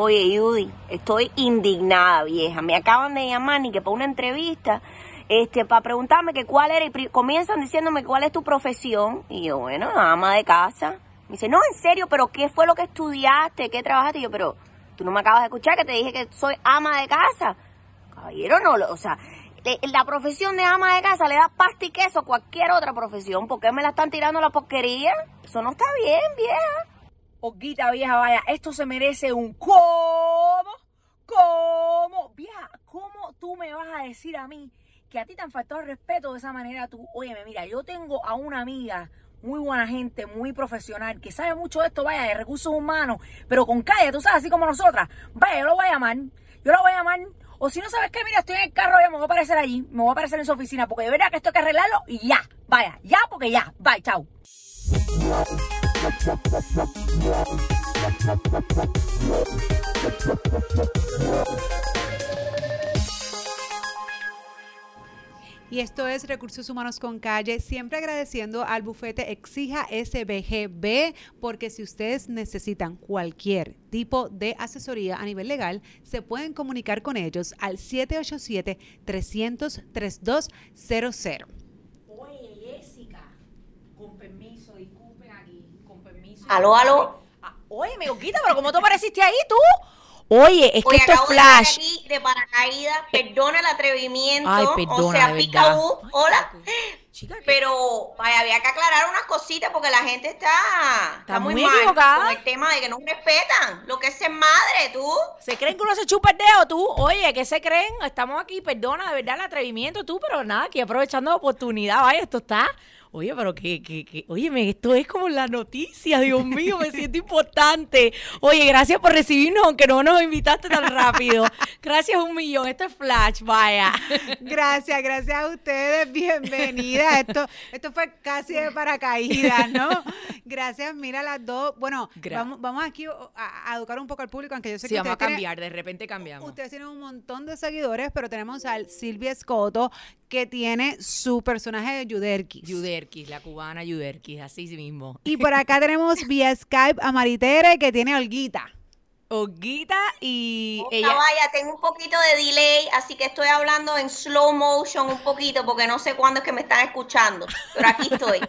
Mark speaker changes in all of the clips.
Speaker 1: Oye, Judy, estoy indignada, vieja. Me acaban de llamar ni que para una entrevista, este, para preguntarme que cuál era, y comienzan diciéndome cuál es tu profesión. Y yo, bueno, ama de casa. Me dice, no, en serio, pero ¿qué fue lo que estudiaste? ¿Qué trabajaste? Y yo, pero tú no me acabas de escuchar que te dije que soy ama de casa. Caballero, no, o sea, la profesión de ama de casa le da pasta y queso a cualquier otra profesión. ¿Por qué me la están tirando la porquería? Eso no está bien, vieja.
Speaker 2: Oguita vieja, vaya, esto se merece un ¿cómo? ¿Cómo? Vieja, ¿cómo tú me vas a decir a mí que a ti te han faltado el respeto de esa manera? Tú, óyeme, mira, yo tengo a una amiga muy buena gente, muy profesional, que sabe mucho de esto, vaya, de recursos humanos, pero con calle, tú sabes, así como nosotras. Vaya, yo lo voy a llamar, yo lo voy a llamar o si no sabes qué, mira, estoy en el carro, ya me voy a aparecer allí, me voy a aparecer en su oficina, porque de verdad que esto hay que arreglarlo y ya, vaya, ya, porque ya, bye, chao.
Speaker 3: Y esto es Recursos Humanos con Calle, siempre agradeciendo al bufete Exija SBGB, porque si ustedes necesitan cualquier tipo de asesoría a nivel legal, se pueden comunicar con ellos al
Speaker 2: 787 300 3200.
Speaker 1: Aló, aló.
Speaker 2: Ah, oye, me quita, pero ¿cómo te apareciste ahí tú? Oye, es que esto es flash.
Speaker 1: De, aquí de paracaídas, perdona el atrevimiento. Ay, perdona, o sea, pica hola. Pero había que aclarar unas cositas porque la gente está, está, muy, mal con el tema de que no respetan lo que es ser madre, tú.
Speaker 2: ¿Se creen que uno se chupa el dedo, tú? Oye, ¿qué se creen? Estamos aquí, perdona, de verdad, el atrevimiento, tú, pero nada, aquí aprovechando la oportunidad, vaya, esto está Oye, pero que, que, que, oye, esto es como la noticia, Dios mío, me siento importante. Oye, gracias por recibirnos, aunque no nos invitaste tan rápido. Gracias un millón, esto es Flash, vaya.
Speaker 3: Gracias, gracias a ustedes, bienvenida. Esto, esto fue casi de paracaídas, ¿no? Gracias, mira las dos. Bueno, vamos, vamos aquí a, educar un poco al público, aunque yo sé
Speaker 2: sí,
Speaker 3: que
Speaker 2: vamos a cambiar, de repente cambiamos.
Speaker 3: Ustedes tienen un montón de seguidores, pero tenemos al Silvia Escoto, que tiene su personaje de Yuderkis.
Speaker 2: Yuderkis, la cubana Yuderkis, así mismo.
Speaker 3: Y por acá tenemos vía Skype a Maritere que tiene Olguita.
Speaker 2: Olguita y
Speaker 1: ella... Vaya, tengo un poquito de delay, así que estoy hablando en slow motion un poquito porque no sé cuándo es que me están escuchando, pero aquí estoy.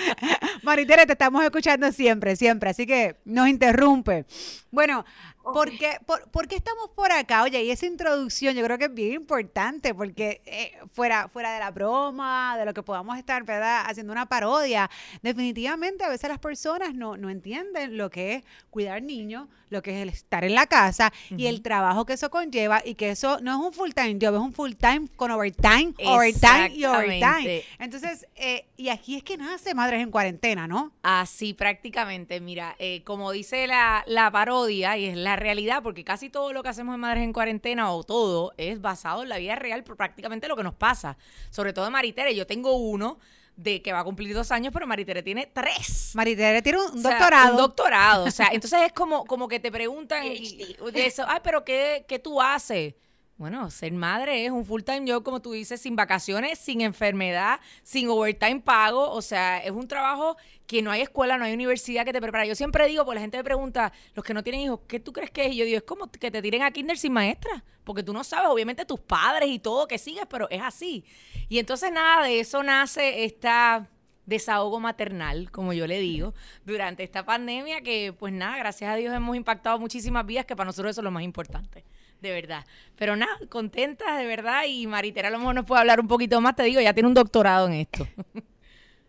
Speaker 3: Maritere, te estamos escuchando siempre, siempre, así que nos interrumpe. Bueno, ¿Por qué, por, qué, estamos por acá? Oye, y esa introducción yo creo que es bien importante porque eh, fuera, fuera de la broma, de lo que podamos estar ¿verdad? haciendo una parodia, definitivamente a veces las personas no, no entienden lo que es cuidar niños, lo que es el estar en la casa y el trabajo que eso conlleva y que eso no es un full time job, es un full time con overtime, overtime y overtime. Entonces, eh, y aquí es que nace Madres en Cuarentena, ¿no?
Speaker 2: Así prácticamente, mira, eh, como dice la, la parodia y es la realidad, porque casi todo lo que hacemos en Madres en Cuarentena o todo es basado en la vida real, por prácticamente lo que nos pasa. Sobre todo en Maritere, yo tengo uno de que va a cumplir dos años, pero Maritere tiene tres.
Speaker 3: Maritere tiene un doctorado.
Speaker 2: un doctorado. O sea, entonces es como, como que te preguntan eso, ay, pero ¿qué, qué tú haces? Bueno, ser madre es un full time job, como tú dices, sin vacaciones, sin enfermedad, sin overtime pago. O sea, es un trabajo que no hay escuela, no hay universidad que te prepara. Yo siempre digo, porque la gente me pregunta, los que no tienen hijos, ¿qué tú crees que es? Y yo digo, es como que te tiren a kinder sin maestra, porque tú no sabes, obviamente, tus padres y todo que sigues, pero es así. Y entonces, nada, de eso nace esta desahogo maternal, como yo le digo, durante esta pandemia que, pues nada, gracias a Dios hemos impactado muchísimas vidas, que para nosotros eso es lo más importante de verdad. Pero nada, contenta de verdad y Maritera a lo mejor nos puede hablar un poquito más, te digo, ya tiene un doctorado en esto.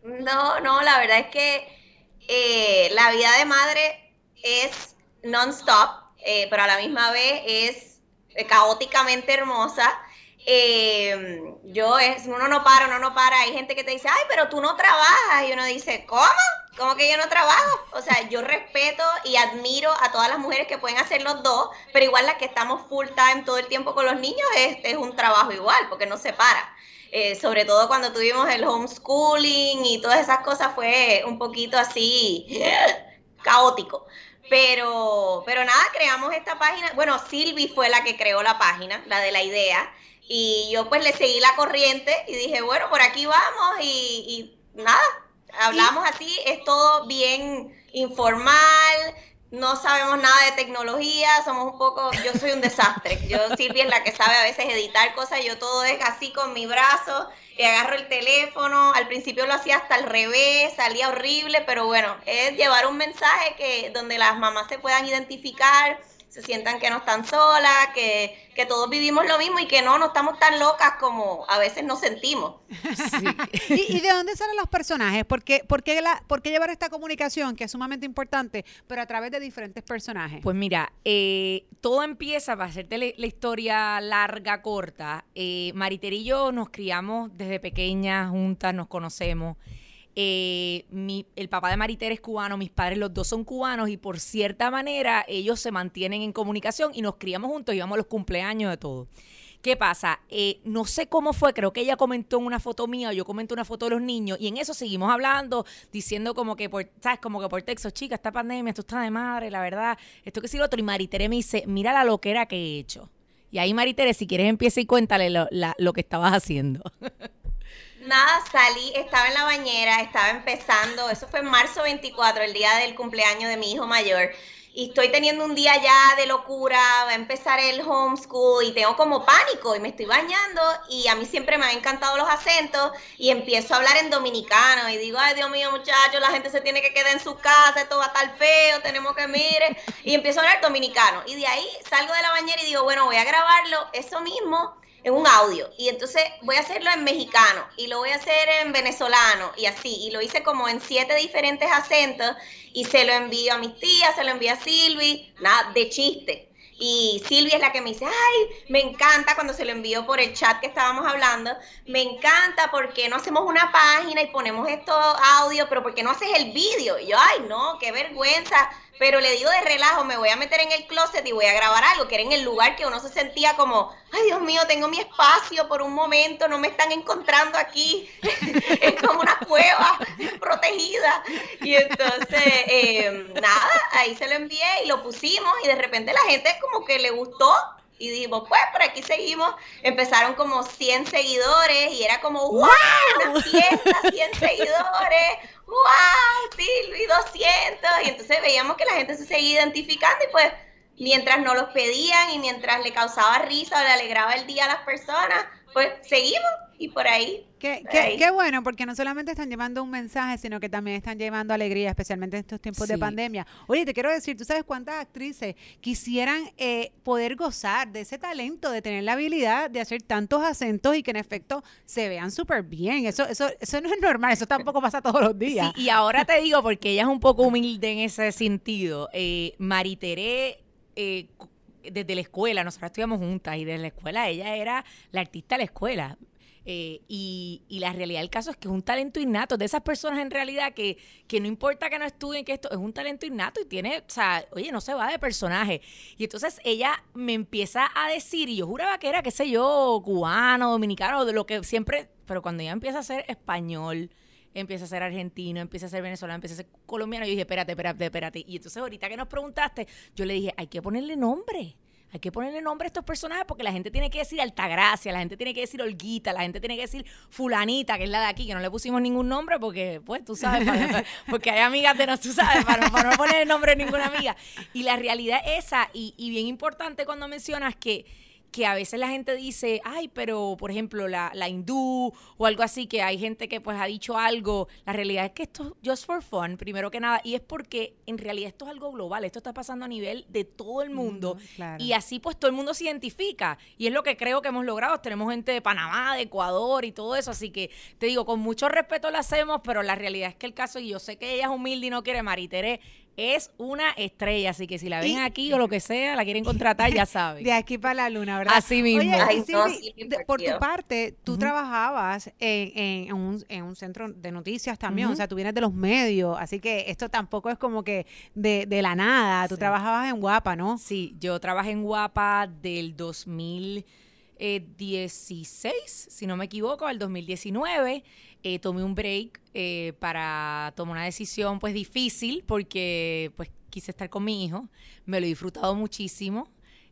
Speaker 1: No, no, la verdad es que eh, la vida de madre es non-stop, eh, pero a la misma vez es caóticamente hermosa. Eh, yo es, uno no para, uno no para. Hay gente que te dice, ay, pero tú no trabajas. Y uno dice, ¿cómo? ¿Cómo que yo no trabajo? O sea, yo respeto y admiro a todas las mujeres que pueden hacer los dos, pero igual las que estamos full time todo el tiempo con los niños es, es un trabajo igual, porque no se para. Eh, sobre todo cuando tuvimos el homeschooling y todas esas cosas fue un poquito así caótico. Pero, pero nada, creamos esta página. Bueno, Silvi fue la que creó la página, la de la idea. Y yo pues le seguí la corriente y dije, bueno, por aquí vamos y, y nada, hablamos así, es todo bien informal, no sabemos nada de tecnología, somos un poco, yo soy un desastre. Yo, Silvia es la que sabe a veces editar cosas, yo todo es así con mi brazo, y agarro el teléfono, al principio lo hacía hasta al revés, salía horrible, pero bueno, es llevar un mensaje que donde las mamás se puedan identificar, se sientan que no están solas, que, todos vivimos lo mismo y que no, no estamos tan locas como a veces nos sentimos.
Speaker 3: ¿Y, de dónde salen los personajes? ¿Por qué, por, qué la, ¿Por qué llevar esta comunicación que es sumamente importante, pero a través de diferentes personajes?
Speaker 2: Pues mira, eh, todo empieza, para hacerte la, historia larga, corta, eh, Mariter y yo nos criamos desde pequeñas, juntas, nos conocemos. Eh, el papá de Mariter es cubano, mis padres los dos son cubanos y por cierta manera ellos se mantienen en comunicación y nos criamos juntos, íbamos a los cumpleaños de todo. ¿Qué pasa? Eh, no sé cómo fue, creo que ella comentó en una foto mía yo comenté una foto de los niños y en eso seguimos hablando, diciendo como que por, ¿sabes? Como que por texto, chica, esta pandemia, esto está de madre, la verdad, esto que sí lo otro. Y Maritere me dice, mira la loquera que he hecho. Y ahí Maritere, si quieres empieza y cuéntale lo, lo que estabas haciendo.
Speaker 1: Nada, salí, estaba en la bañera, estaba empezando, eso fue en marzo 24, el día del cumpleaños de mi hijo mayor. Y estoy teniendo un día ya de locura, va a empezar el homeschool y tengo como pánico y me estoy bañando y a mí siempre me han encantado los acentos y empiezo a hablar en dominicano y digo, ay Dios mío muchachos, la gente se tiene que quedar en su casa, esto va a estar feo, tenemos que mire y empiezo a hablar dominicano y de ahí salgo de la bañera y digo, bueno, voy a grabarlo, eso mismo en un audio. Y entonces voy a hacerlo en mexicano y lo voy a hacer en venezolano y así. Y lo hice como en siete diferentes acentos y se lo envío a mis tías, se lo envío a Silvi, nada, de chiste. Y Silvia es la que me dice, ay, me encanta cuando se lo envío por el chat que estábamos hablando, me encanta porque no hacemos una página y ponemos esto audio, pero porque no haces el vídeo. Y yo, ay, no, qué vergüenza pero le digo de relajo, me voy a meter en el closet y voy a grabar algo, que era en el lugar que uno se sentía como, ay Dios mío, tengo mi espacio por un momento, no me están encontrando aquí, es como una cueva protegida. Y entonces, eh, nada, ahí se lo envié y lo pusimos y de repente la gente como que le gustó y dijimos, pues por aquí seguimos. Empezaron como 100 seguidores y era como, ¡wow! Una fiesta, 100 seguidores. ¡Wow! Silvi, 200. Y entonces veíamos que la gente se seguía identificando y pues mientras no los pedían y mientras le causaba risa o le alegraba el día a las personas, pues seguimos y por ahí.
Speaker 3: Qué, qué, bueno, porque no solamente están llevando un mensaje, sino que también están llevando alegría, especialmente en estos tiempos de pandemia. Oye, te quiero decir, ¿tú sabes cuántas actrices quisieran eh, poder gozar de ese talento, de tener la habilidad de hacer tantos acentos y que en efecto se vean súper bien? Eso, eso, eso no es normal, eso tampoco pasa todos los días.
Speaker 2: y ahora te digo, porque ella es un poco humilde en ese sentido, eh, Maritere... Eh, desde la escuela, nosotros estudiamos juntas y desde la escuela ella era la artista de la escuela. Eh, y, la realidad del caso es que es un talento innato, de esas personas en realidad que, que no importa que no estudien, que esto es un talento innato y tiene, o sea, oye, no se va de personaje. Y entonces ella me empieza a decir, y yo juraba que era, qué sé yo, cubano, dominicano, de lo que siempre, pero cuando ella empieza a ser español, empieza a ser argentino, empieza a ser venezolano, empieza a ser colombiano, yo dije, espérate, espérate, espérate. Y entonces ahorita que nos preguntaste, yo le dije, hay que ponerle nombre. Hay que ponerle nombre a estos personajes porque la gente tiene que decir Altagracia, la gente tiene que decir Olguita, la gente tiene que decir Fulanita, que es la de aquí, que no le pusimos ningún nombre porque, pues, tú sabes, porque hay amigas de nosotros, tú sabes, para, no poner el nombre de ninguna amiga. Y la realidad es esa, y, y bien importante cuando mencionas que que a veces la gente dice, ay, pero por ejemplo la, la hindú o algo así, que hay gente que pues ha dicho algo, la realidad es que esto es just for fun, primero que nada, y es porque en realidad esto es algo global, esto está pasando a nivel de todo el mundo y así pues todo el mundo se identifica y es lo que creo que hemos logrado, tenemos gente de Panamá, de Ecuador y todo eso, así que te digo, con mucho respeto lo hacemos, pero la realidad es que el caso, y yo sé que ella es humilde y no quiere, Maritere es una estrella, así que si la ven aquí o lo que sea, la quieren contratar, ya saben.
Speaker 3: De aquí para la luna, ¿verdad?
Speaker 2: Así mismo.
Speaker 3: Oye, por tu parte, tú trabajabas en, un, centro de noticias también, o sea, tú vienes de los medios, así que esto tampoco es como que de, la nada, tú trabajabas en Guapa, ¿no?
Speaker 2: Sí, yo trabajé en Guapa del 2016, si no me equivoco, al 2019. Eh, tomé un break eh, para tomar una decisión pues difícil porque pues quise estar con mi hijo, me lo he disfrutado muchísimo.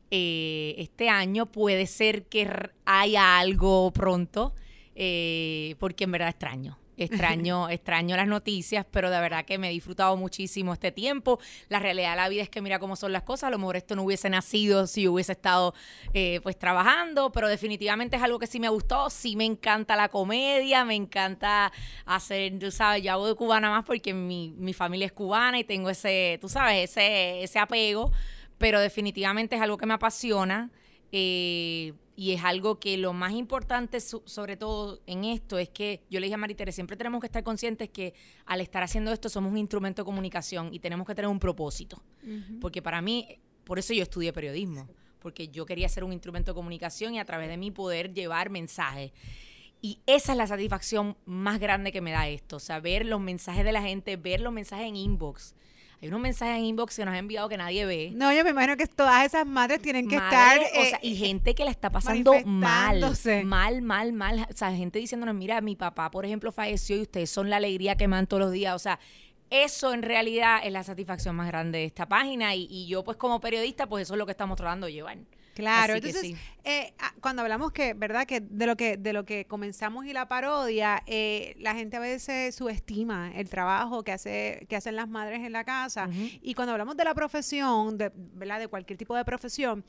Speaker 2: Eh, este año puede ser que haya algo pronto porque en verdad extraño extraño, extraño las noticias, pero de verdad que me he disfrutado muchísimo este tiempo. La realidad de la vida es que mira cómo son las cosas. A lo mejor esto no hubiese nacido si hubiese estado eh, pues trabajando, pero definitivamente es algo que sí me gustó. Sí me encanta la comedia, me encanta hacer, tú sabes, yo hago de cubana más porque mi, mi familia es cubana y tengo ese, tú sabes, ese, ese apego, pero definitivamente es algo que me apasiona. Eh, y es algo que lo más importante, sobre todo en esto, es que yo le dije a Maritere, siempre tenemos que estar conscientes que al estar haciendo esto somos un instrumento de comunicación y tenemos que tener un propósito. Porque para mí, por eso yo estudié periodismo, porque yo quería ser un instrumento de comunicación y a través de mí poder llevar mensajes. Y esa es la satisfacción más grande que me da esto, o ver los mensajes de la gente, ver los mensajes en inbox hay unos mensajes en inbox que nos ha enviado que nadie ve.
Speaker 3: No, yo me imagino que todas esas madres tienen que estar.
Speaker 2: o sea, y eh, gente que la está pasando mal. Mal, mal, mal. O sea, gente diciéndonos, mira, mi papá, por ejemplo, falleció y ustedes son la alegría que man todos los días. O sea, eso en realidad es la satisfacción más grande de esta página. Y, y yo, pues, como periodista, pues eso es lo que estamos tratando de llevar.
Speaker 3: Claro, entonces eh, ah, cuando hablamos que, ¿verdad? Que de lo que de lo que comenzamos y la parodia, eh, la gente a veces subestima el trabajo que hace que hacen las madres en la casa y cuando hablamos de la profesión, de, ¿verdad? De cualquier tipo de profesión,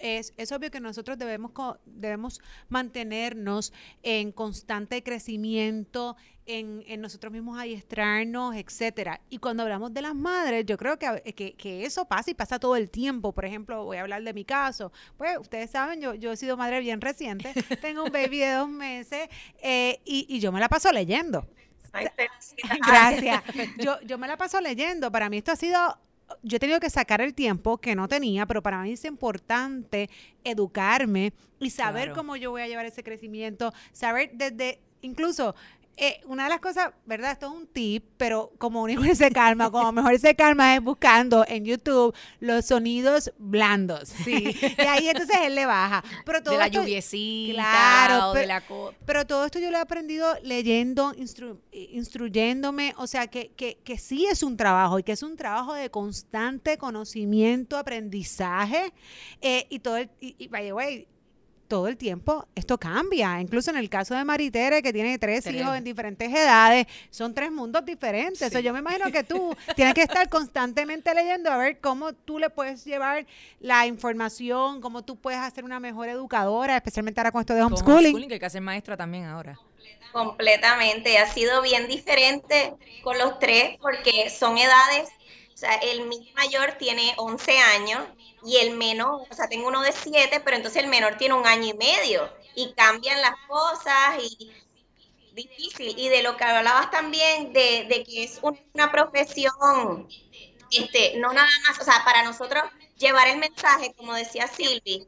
Speaker 3: es, es obvio que nosotros debemos, debemos mantenernos en constante crecimiento, en, en, nosotros mismos adiestrarnos, etcétera. Y cuando hablamos de las madres, yo creo que, que, que, eso pasa y pasa todo el tiempo. Por ejemplo, voy a hablar de mi caso. Pues ustedes saben, yo, yo he sido madre bien reciente, tengo un baby de dos meses eh, y, y yo me la paso leyendo. Gracias. Yo, yo me la paso leyendo. Para mí esto ha sido yo he tenido que sacar el tiempo que no tenía, pero para mí es importante educarme y saber cómo yo voy a llevar ese crecimiento, saber desde, incluso eh, una de las cosas, ¿verdad? Esto es un tip, pero como único se calma, como mejor se calma es buscando en YouTube los sonidos blandos. Sí. y ahí entonces él le baja. Pero todo
Speaker 2: de la
Speaker 3: esto,
Speaker 2: lluviecita, claro, pero, de la
Speaker 3: pero todo esto yo lo he aprendido leyendo, instruyéndome, o sea, que, que, que sí es un trabajo y que es un trabajo de constante conocimiento, aprendizaje eh, y todo el, y, y by the way, todo el tiempo esto cambia. Incluso en el caso de Maritere, que tiene tres, hijos en diferentes edades, son tres mundos diferentes. yo me imagino que tú tienes que estar constantemente leyendo a ver cómo tú le puedes llevar la información, cómo tú puedes hacer una mejor educadora, especialmente ahora con esto de homeschooling.
Speaker 2: que hay que hacer maestra también ahora.
Speaker 1: Completamente. Ha sido bien diferente con los tres porque son edades. Sea, el mayor tiene 11 años y el menor, o sea, tengo uno de siete, pero entonces el menor tiene un año y medio y cambian las cosas y difícil. Y de lo que hablabas también, de, de que es una profesión, este, no nada más, o sea, para nosotros llevar el mensaje, como decía Silvi,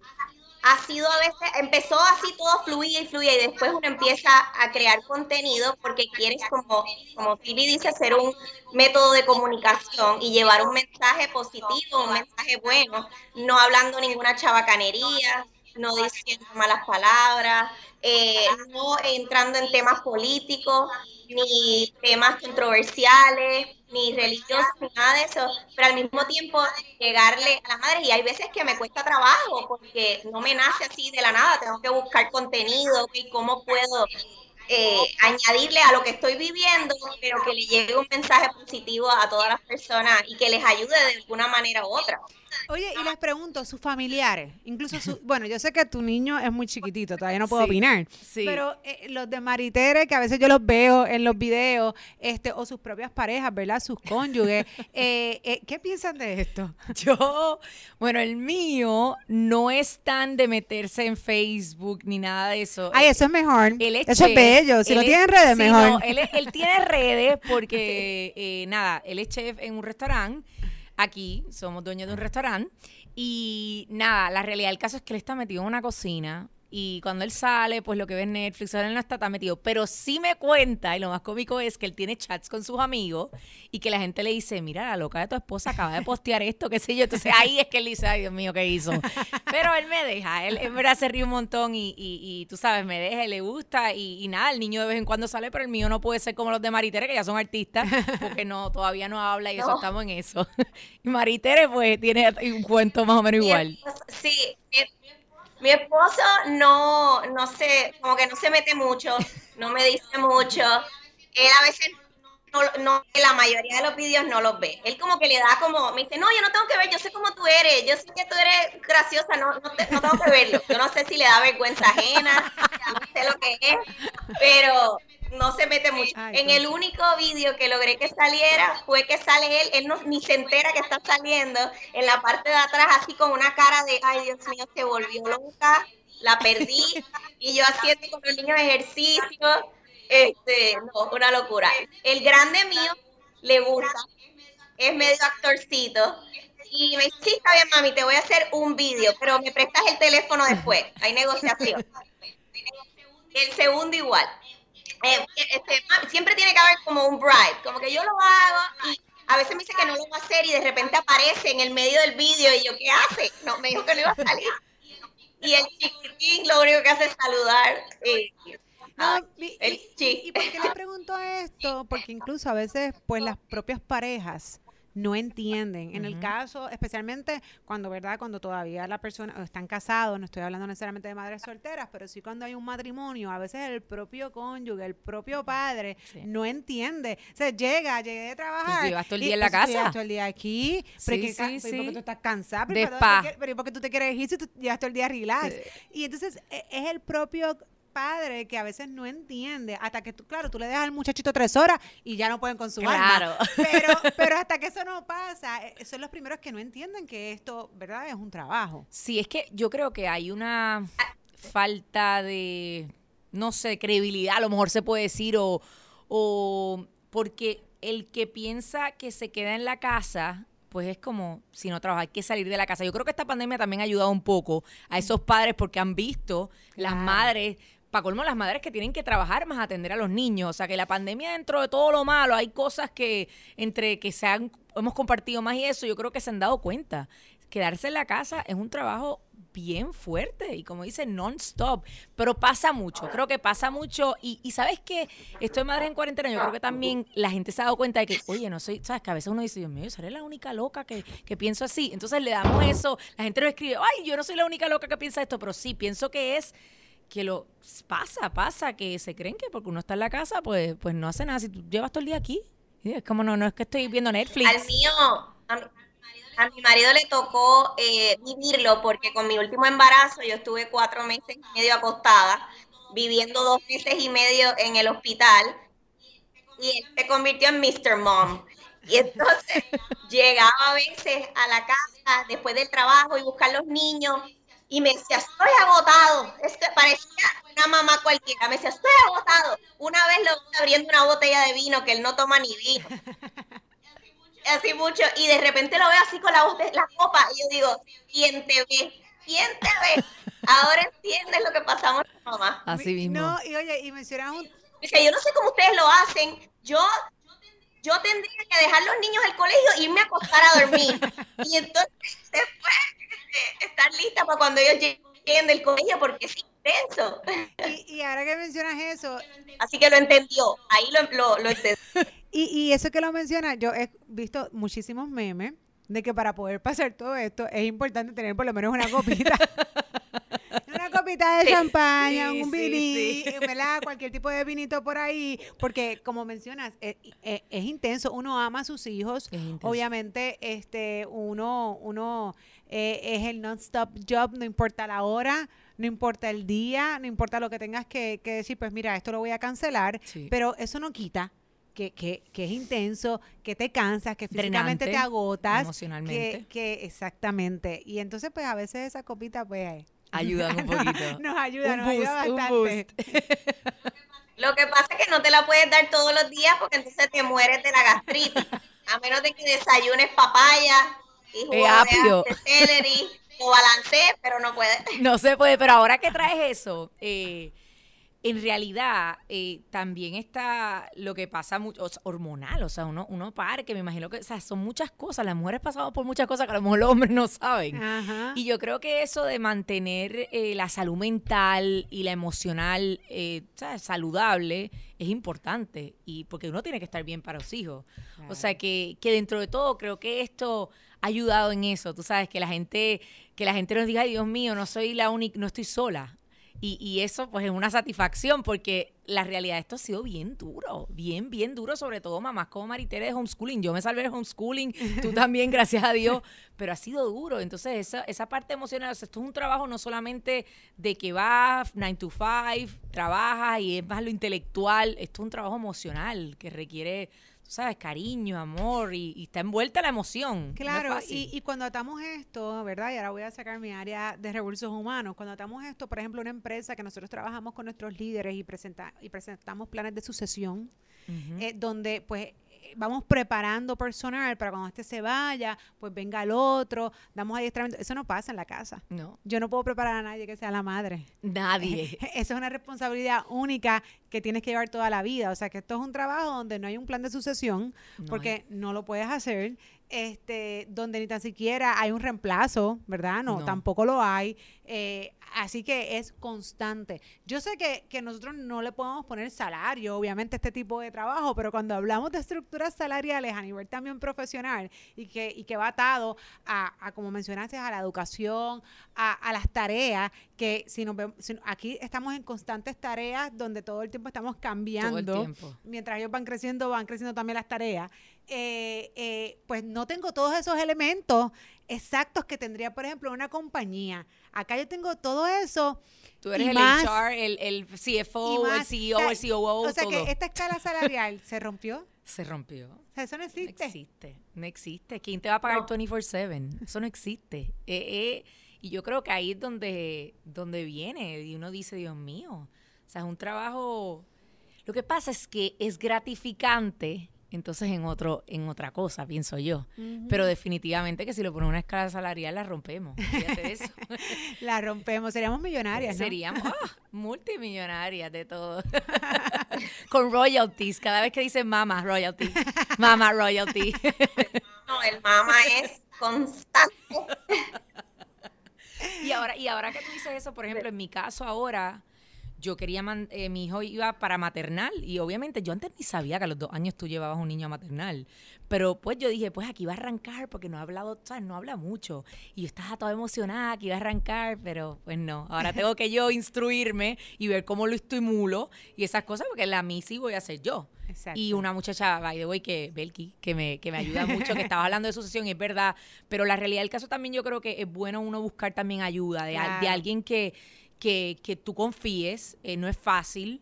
Speaker 1: ha sido a veces, empezó así todo fluía y fluía y después uno empieza a crear contenido porque quieres como, como dice, hacer un método de comunicación y llevar un mensaje positivo, un mensaje bueno, no hablando ninguna chabacanería, no diciendo malas palabras, eh, no entrando en temas políticos, ni temas controversiales, ni religiosos, ni nada de eso, pero al mismo tiempo llegarle a las madres, y hay veces que me cuesta trabajo porque no me nace así de la nada, tengo que buscar contenido, y cómo puedo eh, añadirle a lo que estoy viviendo, pero que le llegue un mensaje positivo a todas las personas y que les ayude de alguna manera u otra.
Speaker 3: Oye, y les pregunto, sus familiares, incluso su, bueno, yo sé que tu niño es muy chiquitito, todavía no puedo opinar, pero eh, los de Maritere, que a veces yo los veo en los videos, este, o sus propias parejas, ¿verdad? Sus cónyuges, eh, eh, ¿qué piensan de esto?
Speaker 2: Yo, bueno, el mío no es tan de meterse en Facebook ni nada de eso.
Speaker 3: Ay, eso es mejor. eso es bello, si lo tiene en redes, mejor.
Speaker 2: él, él, tiene redes porque, nada, él es chef en un restaurante aquí, somos dueños de un restaurante. Y nada, la realidad del caso es que él está metido en una cocina y cuando él sale, pues lo que ve en Netflix, ahora él no está tan metido. Pero sí me cuenta, y lo más cómico es que él tiene chats con sus amigos y que la gente le dice, mira, la loca de tu esposa acaba de postear esto, qué sé yo. Entonces ahí es que él dice, ay Dios mío, ¿qué hizo? Pero él me deja, él en verdad se ríe un montón y, y, tú sabes, me deja y le gusta. Y, nada, el niño de vez en cuando sale, pero el mío no puede ser como los de Maritere, que ya son artistas, porque no, todavía no habla y eso estamos en eso. Y Maritere, pues, tiene un cuento más o menos igual.
Speaker 1: Sí, mi esposo no, no sé, como que no se mete mucho, no me dice mucho. él a veces no, no, la mayoría de los vídeos no los ve. Él como que le da como, me dice, no, yo no tengo que ver, yo sé cómo tú eres, yo sé que tú eres graciosa, no, no, tengo que verlo. Yo no sé si le da vergüenza ajena, no sé lo que es, pero no se mete mucho. en el único vídeo que logré que saliera fue que sale él, él no, ni se entera que está saliendo en la parte de atrás así con una cara de, ay Dios mío, se volvió loca, la perdí, y yo haciendo con los niños ejercicio este, no, una locura. El grande mío le gusta, es medio actorcito. Y me dice, sí, está bien, mami, te voy a hacer un vídeo, pero me prestas el teléfono después. Hay negociación. El segundo igual. Eh, este, siempre tiene que haber como un bribe, como que yo lo hago y a veces me dice que no lo va a hacer y de repente aparece en el medio del vídeo y yo, ¿qué hace? No, me dijo que no iba a salir. Y el chiquitín lo único que hace es saludar. Eh,
Speaker 3: y, por qué le pregunto esto? Porque incluso a veces, pues las propias parejas no entienden. En el caso, especialmente cuando, ¿verdad? Cuando todavía la persona están casados, no estoy hablando necesariamente de madres solteras, pero sí cuando hay un matrimonio, a veces el propio cónyuge, el propio padre no entiende. O sea, llega, llegué de trabajar.
Speaker 2: Pues llevas todo el día en la casa.
Speaker 3: todo el día aquí. Sí, sí, sí. Porque tú estás cansado. Pero, pero porque tú te quieres ir si tú llevas todo el día relax. Y entonces e, es el propio padre que a veces no entiende, hasta que tú, claro, tú le dejas al muchachito tres horas y ya no pueden con su claro. Pero, pero hasta que eso no pasa, eh, son los primeros que no entienden que esto, ¿verdad? Es un trabajo.
Speaker 2: Sí, es que yo creo que hay una falta de, no sé, credibilidad, a lo mejor se puede decir, o, o porque el que piensa que se queda en la casa pues es como si no trabaja, hay que salir de la casa. Yo creo que esta pandemia también ha ayudado un poco a esos padres porque han visto las madres para colmo las madres que tienen que trabajar más atender a los niños. O sea que la pandemia dentro de todo lo malo, hay cosas que entre que se han, hemos compartido más y eso, yo creo que se han dado cuenta. Quedarse en la casa es un trabajo bien fuerte y como dice, non-stop, pero pasa mucho, creo que pasa mucho. Y, y sabes que estoy madre en cuarentena, yo creo que también la gente se ha dado cuenta de que, oye, no soy, sabes que a veces uno dice, Dios mío, seré la única loca que, que pienso así, entonces le damos eso, la gente nos escribe, ay, yo no soy la única loca que piensa esto, pero sí, pienso que es que lo pasa, pasa, que se creen que porque uno está en la casa, pues, pues no hace nada. Si tú llevas todo el día aquí, es como no, no es que estoy viendo Netflix.
Speaker 1: Al mío, a mi, marido le tocó eh, vivirlo porque con mi último embarazo yo estuve cuatro meses y medio acostada, viviendo dos meses y medio en el hospital y él se convirtió en Mr. Mom. Y entonces llegaba a veces a la casa después del trabajo y buscar los niños y me decía, estoy agotado. Es que parecía una mamá cualquiera. Me decía, estoy agotado. Una vez lo vi abriendo una botella de vino que él no toma ni vino. así mucho. Y de repente lo veo así con la, la copa. Y yo digo, ¿quién te ve? ¿Quién te ve? Ahora entiendes lo que pasamos mamá.
Speaker 2: Así mismo.
Speaker 3: No, y oye, y mencionas un...
Speaker 1: Dice, yo no sé cómo ustedes lo hacen. Yo yo tendría que dejar los niños al colegio e irme a acostar a dormir. y entonces después estar lista para cuando ellos lleguen del colegio porque es intenso.
Speaker 3: Y, y ahora que mencionas eso.
Speaker 1: Así que lo entendió, ahí lo, lo, entendió.
Speaker 3: Y, y eso que lo mencionas, yo he visto muchísimos memes de que para poder pasar todo esto es importante tener por lo menos una copita. copita de champaña, un vinito, Cualquier tipo de vinito por ahí, porque como mencionas, es, eh, eh, es, intenso, uno ama a sus hijos, obviamente este uno uno eh, es el non-stop job, no importa la hora, no importa el día, no importa lo que tengas que, decir, pues mira, esto lo voy a cancelar, pero eso no quita que, que, que, es intenso, que te cansas, que físicamente te agotas.
Speaker 2: Emocionalmente.
Speaker 3: Que, exactamente. Y entonces, pues a veces esa copita, pues...
Speaker 2: Ayuda un poquito.
Speaker 3: nos ayuda, nos ayuda bastante.
Speaker 1: Lo que pasa es que no te la puedes dar todos los días porque entonces te mueres de la gastritis. A menos de que desayunes papaya y jugo de celery o balance, pero no puedes.
Speaker 2: No se puede, pero ahora que traes eso, eh, en realidad eh, también está lo que pasa mucho, hormonal, o sea, uno, uno para, que me imagino que, o sea, son muchas cosas, las mujeres pasamos por muchas cosas que a lo mejor los hombres no saben. Y yo creo que eso de mantener eh, la salud mental y la emocional eh, saludable es importante, y porque uno tiene que estar bien para los hijos. O sea, que, que dentro de todo creo que esto ha ayudado en eso, tú sabes, que la gente, que la gente nos diga, Ay, Dios mío, no soy la única, no estoy sola Y, eso pues es una satisfacción porque la realidad esto ha sido bien duro, bien, bien duro, sobre todo mamás como Maritere de homeschooling. Yo me salvé de homeschooling, tú también, gracias a Dios, pero ha sido duro. Entonces esa, esa parte emocional, esto es un trabajo no solamente de que vas 9 to 5, trabajas y es más lo intelectual, esto es un trabajo emocional que requiere sabes, cariño, amor y, está envuelta la emoción.
Speaker 3: Claro, y, cuando atamos esto, ¿verdad? Y ahora voy a sacar mi área de recursos humanos. Cuando atamos esto, por ejemplo, una empresa que nosotros trabajamos con nuestros líderes y, presenta, y presentamos planes de sucesión, eh, donde pues vamos preparando personal para cuando este se vaya, pues venga el otro, damos adiestramiento. Eso no pasa en la casa. No. Yo no puedo preparar a nadie que sea la madre.
Speaker 2: Nadie.
Speaker 3: Eso es una responsabilidad única que tienes que llevar toda la vida. O sea que esto es un trabajo donde no hay un plan de sucesión, porque no lo puedes hacer este, donde ni tan siquiera hay un reemplazo, ¿verdad? No, tampoco lo hay. Eh, así que es constante. Yo sé que, que, nosotros no le podemos poner salario, obviamente, a este tipo de trabajo, pero cuando hablamos de estructuras salariales a nivel también profesional y que, y que va atado a, a como mencionaste, a la educación, a, a las tareas, que si nos vemos, aquí estamos en constantes tareas donde todo el tiempo estamos cambiando. Mientras ellos van creciendo, van creciendo también las tareas. Eh, eh, pues no tengo todos esos elementos exactos que tendría, por ejemplo, una compañía. Acá yo tengo todo eso.
Speaker 2: Tú eres el HR, el, el CFO, el CEO, el COO.
Speaker 3: O sea que esta escala salarial se rompió.
Speaker 2: Se rompió.
Speaker 3: O sea, eso no existe.
Speaker 2: No existe. No existe. ¿Quién te va a pagar 24-7? Eso no existe. Eh, y yo creo que ahí es donde, donde viene. Y uno dice, Dios mío. O sea, es un trabajo. Lo que pasa es que es gratificante entonces en otro en otra cosa, pienso yo. Pero definitivamente que si lo ponemos en una escala salarial la rompemos. Fíjate eso.
Speaker 3: la rompemos, seríamos millonarias, ¿no?
Speaker 2: Seríamos ah, multimillonarias de todo. Con royalties, cada vez que dicen mama royalty, mama royalty.
Speaker 1: no, el mama es constante.
Speaker 2: Y ahora y ahora que tú dices eso, por ejemplo, en mi caso ahora yo quería, eh, mi hijo iba para maternal y obviamente yo antes ni sabía que a los dos años tú llevabas un niño a maternal, pero pues yo dije, pues aquí va a arrancar porque no ha hablado, ¿sabes? No habla mucho. Y yo estaba toda emocionada que iba a arrancar, pero pues no, ahora tengo que yo instruirme y ver cómo lo estimulo y esas cosas porque la mí sí voy a hacer yo. Y una muchacha, by the way, que Belki, que me, que me ayuda mucho, que estaba hablando de sucesión, es verdad, pero la realidad del caso también yo creo que es bueno uno buscar también ayuda de, de alguien que que, que tú confíes, eh, no es fácil.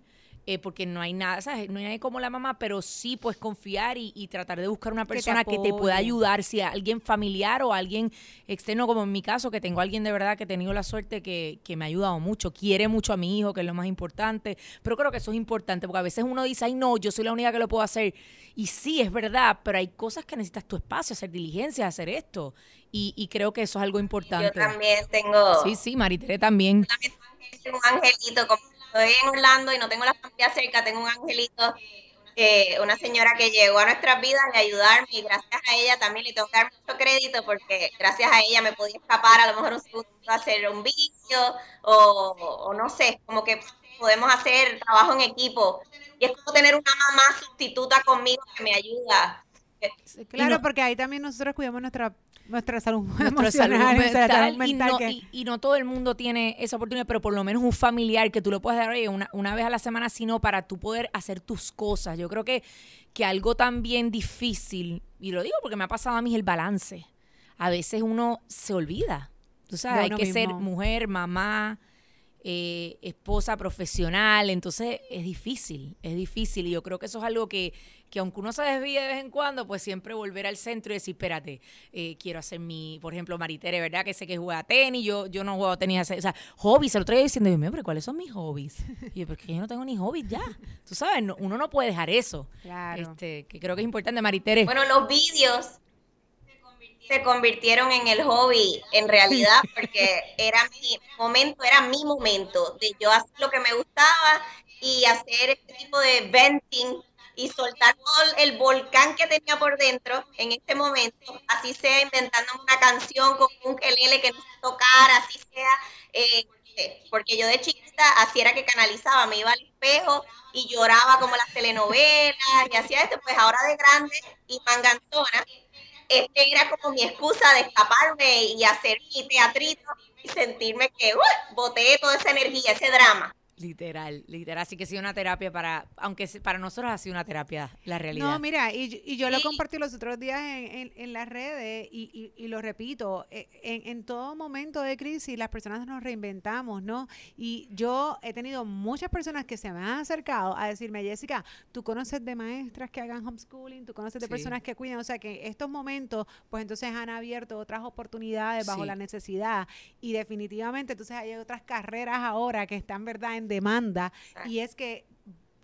Speaker 2: Eh, porque no hay nada, ¿sabes? No hay nadie como la mamá, pero sí puedes confiar y, tratar de buscar una persona que te, pueda ayudar, si alguien familiar o alguien externo, como en mi caso, que tengo alguien de verdad que he tenido la suerte que, que me ha ayudado mucho, quiere mucho a mi hijo, que es lo más importante, pero creo que eso es importante, porque a veces uno dice, ay no, yo soy la única que lo puedo hacer, y sí, es verdad, pero hay cosas que necesitas tu espacio, hacer diligencia, hacer esto, y, y creo que eso es algo importante. Yo
Speaker 1: también tengo...
Speaker 2: Sí, sí, Maritere también
Speaker 1: tengo un angelito, como estoy en Orlando y no tengo la familia cerca, tengo un angelito, eh, una señora que llegó a nuestras vidas y ayudarme y gracias a ella también le tengo que dar mucho crédito porque gracias a ella me podía escapar a lo mejor un segundo a hacer un vicio o, o no sé, como que podemos hacer trabajo en equipo y es como tener una mamá sustituta conmigo que me ayuda.
Speaker 3: Claro, porque ahí también nosotros cuidamos nuestra nuestra salud emocional, mental,
Speaker 2: y, no, todo el mundo tiene esa oportunidad, pero por lo menos un familiar que tú lo puedas dar una, vez a la semana, sino para tú poder hacer tus cosas. Yo creo que, que algo también difícil, y lo digo porque me ha pasado a mí el balance. A veces uno se olvida. Tú sabes, hay que ser mujer, mamá, eh, esposa profesional, entonces es difícil, es difícil y yo creo que eso es algo que, que aunque uno se desvíe de vez en cuando, pues siempre volver al centro y decir, espérate, eh, quiero hacer mi, por ejemplo, Maritere, ¿verdad? Que sé que juega tenis, yo, yo no juego tenis, o sea, hobbies, el otro día diciendo, Dios mío, pero ¿cuáles son mis hobbies? Y yo, porque yo no tengo ni hobbies ya, tú sabes, uno no puede dejar eso, claro. este, que creo que es importante, Maritere.
Speaker 1: Bueno, los vídeos se convirtieron en el hobby en realidad porque era mi momento, era mi momento de yo hacer lo que me gustaba y hacer este tipo de venting y soltar todo el volcán que tenía por dentro en este momento, así sea inventando una canción con un kelele que no se tocara, así sea, eh, porque yo de chiquita así era que canalizaba, me iba al espejo y lloraba como las telenovelas y hacía esto, pues ahora de grande y mangantona, este era como mi excusa de escaparme y hacer mi teatrito y sentirme que uh, boté toda esa energía, ese drama.
Speaker 2: Literal, literal. Así que sí, una terapia para, aunque para nosotros ha sido una terapia, la realidad.
Speaker 3: No, mira, y, yo lo compartí los otros días en, en, las redes y, y, lo repito, e, en, en, todo momento de crisis las personas nos reinventamos, ¿no? Y yo he tenido muchas personas que se me han acercado a decirme, Jessica, tú conoces de maestras que hagan homeschooling, tú conoces de personas que cuidan, o sea que estos momentos, pues entonces han abierto otras oportunidades bajo la necesidad y definitivamente entonces hay otras carreras ahora que están, ¿verdad?, en demanda y es que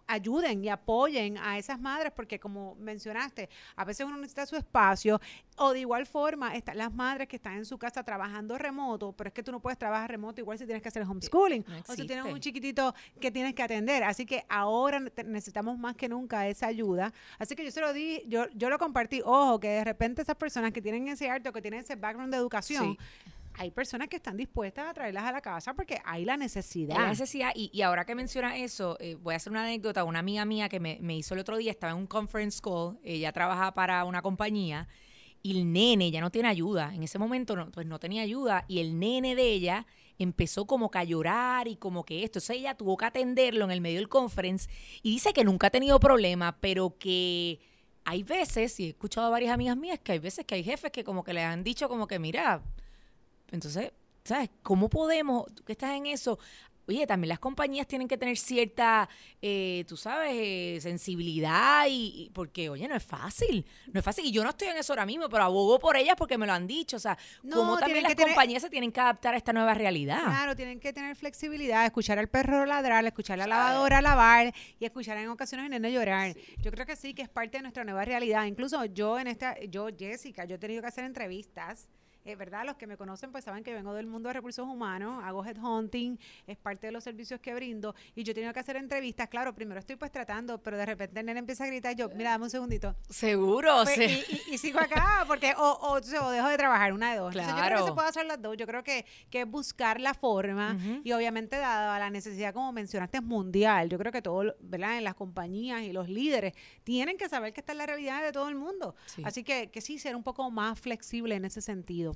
Speaker 3: ayuden y apoyen a esas madres, porque como mencionaste, a veces uno necesita su espacio, o de igual forma están las madres que están en su casa trabajando remoto, pero es que tú no puedes trabajar remoto igual si tienes que hacer homeschooling, o si tienes un chiquitito que tienes que atender. Así que ahora necesitamos más que nunca esa ayuda. Así que yo se lo di, yo, yo lo compartí, ojo, que de repente esas personas que tienen ese arte o que tienen ese background de educación, hay personas que están dispuestas a traerlas a la casa porque hay la necesidad. Hay
Speaker 2: necesidad. Y, ahora que menciona eso, eh, voy a hacer una anécdota. Una amiga mía que me, hizo el otro día, estaba en un conference call, ella trabaja para una compañía y el nene ya no tiene ayuda. En ese momento, no, pues no tenía ayuda y el nene de ella empezó como que a llorar y como que esto. Entonces ella tuvo que atenderlo en el medio del conference y dice que nunca ha tenido problema, pero que hay veces, y he escuchado a varias amigas mías, que hay veces que hay jefes que como que le han dicho como que, mira, entonces, ¿sabes? ¿Cómo podemos, tú que estás en eso, Oye, también las compañías tienen que tener cierta, eh, tú sabes, eh, sensibilidad y, porque, oye, no es fácil, no es fácil. Y yo no estoy en eso ahora mismo, pero abogo por ellas porque me lo han dicho. O sea, cómo también las compañías se tienen que adaptar a esta nueva realidad.
Speaker 3: Claro, tienen que tener flexibilidad, escuchar al perro ladrar, escuchar a la lavadora lavar y escuchar en ocasiones a nene llorar. Yo creo que sí, que es parte de nuestra nueva realidad. Incluso yo en esta, yo, Jessica, yo he tenido que hacer entrevistas eh, ¿verdad? Los que me conocen pues saben que vengo del mundo de recursos humanos, hago headhunting, es parte de los servicios que brindo y yo he tenido que hacer entrevistas, claro, primero estoy pues tratando, pero de repente el nene empieza a gritar yo, mira, dame un segundito.
Speaker 2: Seguro,
Speaker 3: pues, y, sigo acá, porque o, o, dejo de trabajar, una de dos. Claro. yo creo que se puede hacer las dos, yo creo que, que es buscar la forma y obviamente dada la necesidad, como mencionaste, es mundial, yo creo que todo, ¿verdad? En las compañías y los líderes tienen que saber que esta es la realidad de todo el mundo. Así que, que sí, ser un poco más flexible en ese sentido.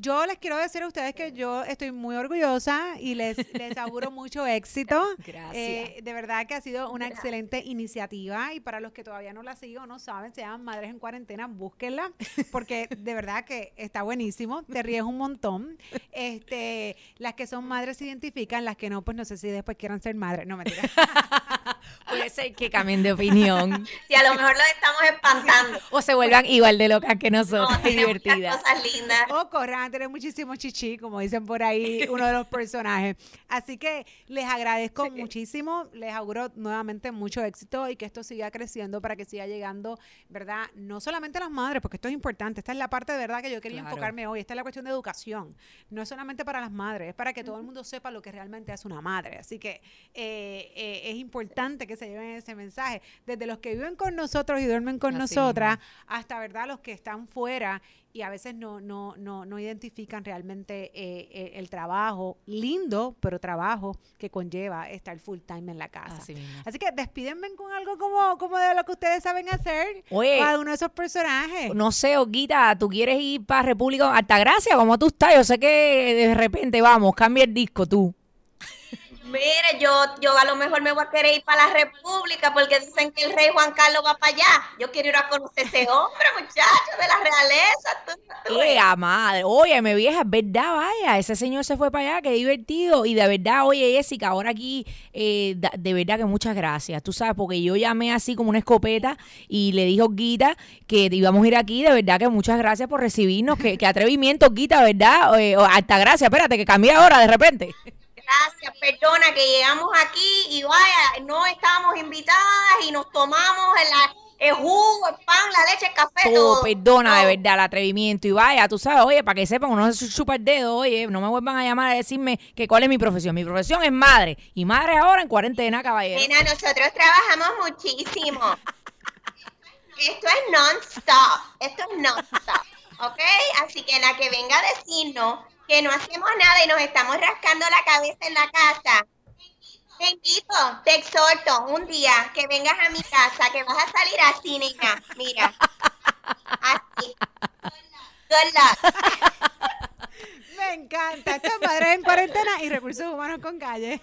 Speaker 3: Yo les quiero decir a ustedes que yo estoy muy orgullosa y les, les auguro mucho éxito. Gracias. Eh, de verdad que ha sido una excelente iniciativa y para los que todavía no la siguen o no saben, se llaman Madres en Cuarentena, búsquenla porque de verdad que está buenísimo, te ríes un montón. Este, las que son madres se identifican, las que no, pues no sé si después quieran ser madres. No, mentira.
Speaker 2: Puede ser que cambien de opinión.
Speaker 1: Y a lo mejor los estamos espantando.
Speaker 2: O se vuelvan igual de locas que nosotros, no, divertidas.
Speaker 1: cosas lindas.
Speaker 3: O corran tener muchísimo chichi, como dicen por ahí uno de los personajes. Así que les agradezco muchísimo, les auguro nuevamente mucho éxito y que esto siga creciendo para que siga llegando, ¿verdad? No solamente a las madres, porque esto es importante, esta es la parte de verdad que yo quería enfocarme hoy, esta es la cuestión de educación, no es solamente para las madres, es para que todo el mundo sepa lo que realmente es una madre. Así que eh, eh, es importante que se lleven ese mensaje, desde los que viven con nosotros y duermen con nosotras, hasta, ¿verdad?, los que están fuera y a veces no, no, no, no identifican realmente eh, eh, el trabajo, lindo, pero trabajo que conlleva estar full time en la casa. Así, que despídenme con algo como, como de lo que ustedes saben hacer. Oye, cada uno de esos personajes.
Speaker 2: No sé, Oguita, ¿tú quieres ir para República Altagracia? ¿Cómo tú estás? Yo sé que de repente, vamos, cambia el disco tú.
Speaker 1: Mire, yo, yo a lo mejor me voy a querer ir para la República porque dicen que el rey Juan Carlos va para allá. Yo quiero ir a conocer ese hombre, muchacho, de la realeza.
Speaker 2: ¡Eh, madre! Oye, me vieja, es verdad, vaya. Ese señor se fue para allá, qué divertido. Y de verdad, oye, Jessica, ahora aquí, eh, de verdad que muchas gracias. Tú sabes, porque yo llamé así como una escopeta y le dijo Guita que íbamos a ir aquí. De verdad que muchas gracias por recibirnos. Qué, atrevimiento, Guita, ¿verdad? Eh, hasta gracias. Espérate, que cambié ahora de repente.
Speaker 1: Gracias, perdona que llegamos aquí y vaya, no estábamos invitadas y nos tomamos el, jugo, el pan, la leche, el café. Todo,
Speaker 2: perdona de verdad el atrevimiento y vaya, tú sabes, oye, para que sepan, uno chupa el dedo, oye, no me vuelvan a llamar a decirme que cuál es mi profesión. Mi profesión es madre y madre ahora en cuarentena, caballero.
Speaker 1: Mira, nosotros trabajamos muchísimo. Esto es non-stop, esto es non-stop, ¿ok? Así que la que venga a decirnos que no hacemos nada y nos estamos rascando la cabeza en la casa. Te invito, te exhorto un día que vengas a mi casa, que vas a salir así, niña. Mira. Así. Good luck.
Speaker 3: Me encanta. Esto es Madres en Cuarentena y Recursos Humanos con Calle.